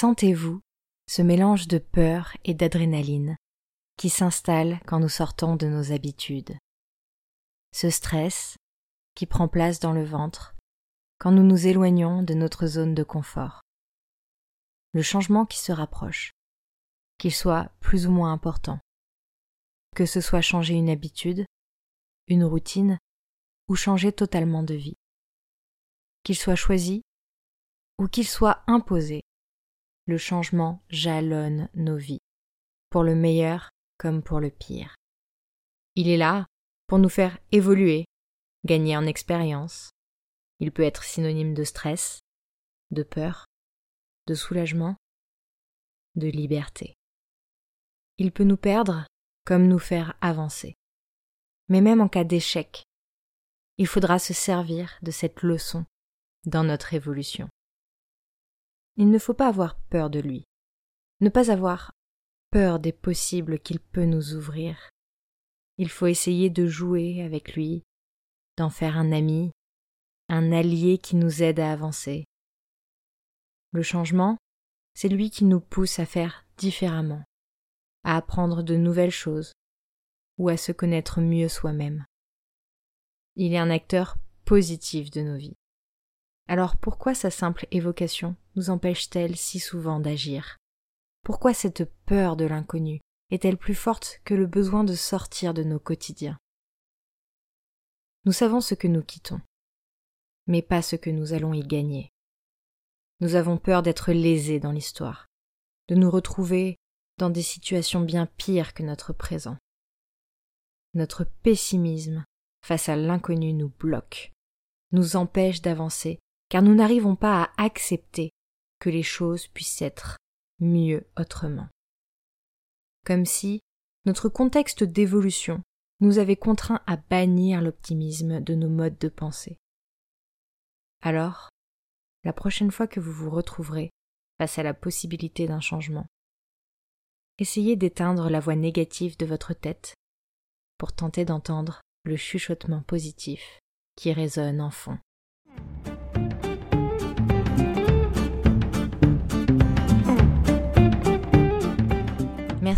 Sentez-vous ce mélange de peur et d'adrénaline qui s'installe quand nous sortons de nos habitudes. Ce stress qui prend place dans le ventre quand nous nous éloignons de notre zone de confort. Le changement qui se rapproche, qu'il soit plus ou moins important. Que ce soit changer une habitude, une routine ou changer totalement de vie. Qu'il soit choisi ou qu'il soit imposé le changement jalonne nos vies, pour le meilleur comme pour le pire. Il est là pour nous faire évoluer, gagner en expérience. Il peut être synonyme de stress, de peur, de soulagement, de liberté. Il peut nous perdre comme nous faire avancer. Mais même en cas d'échec, il faudra se servir de cette leçon dans notre évolution. Il ne faut pas avoir peur de lui, ne pas avoir peur des possibles qu'il peut nous ouvrir. Il faut essayer de jouer avec lui, d'en faire un ami, un allié qui nous aide à avancer. Le changement, c'est lui qui nous pousse à faire différemment, à apprendre de nouvelles choses ou à se connaître mieux soi-même. Il est un acteur positif de nos vies. Alors pourquoi sa simple évocation nous empêche-t-elle si souvent d'agir? Pourquoi cette peur de l'inconnu est-elle plus forte que le besoin de sortir de nos quotidiens? Nous savons ce que nous quittons, mais pas ce que nous allons y gagner. Nous avons peur d'être lésés dans l'histoire, de nous retrouver dans des situations bien pires que notre présent. Notre pessimisme face à l'inconnu nous bloque, nous empêche d'avancer car nous n'arrivons pas à accepter que les choses puissent être mieux autrement. Comme si notre contexte d'évolution nous avait contraints à bannir l'optimisme de nos modes de pensée. Alors, la prochaine fois que vous vous retrouverez face à la possibilité d'un changement, essayez d'éteindre la voix négative de votre tête pour tenter d'entendre le chuchotement positif qui résonne en fond.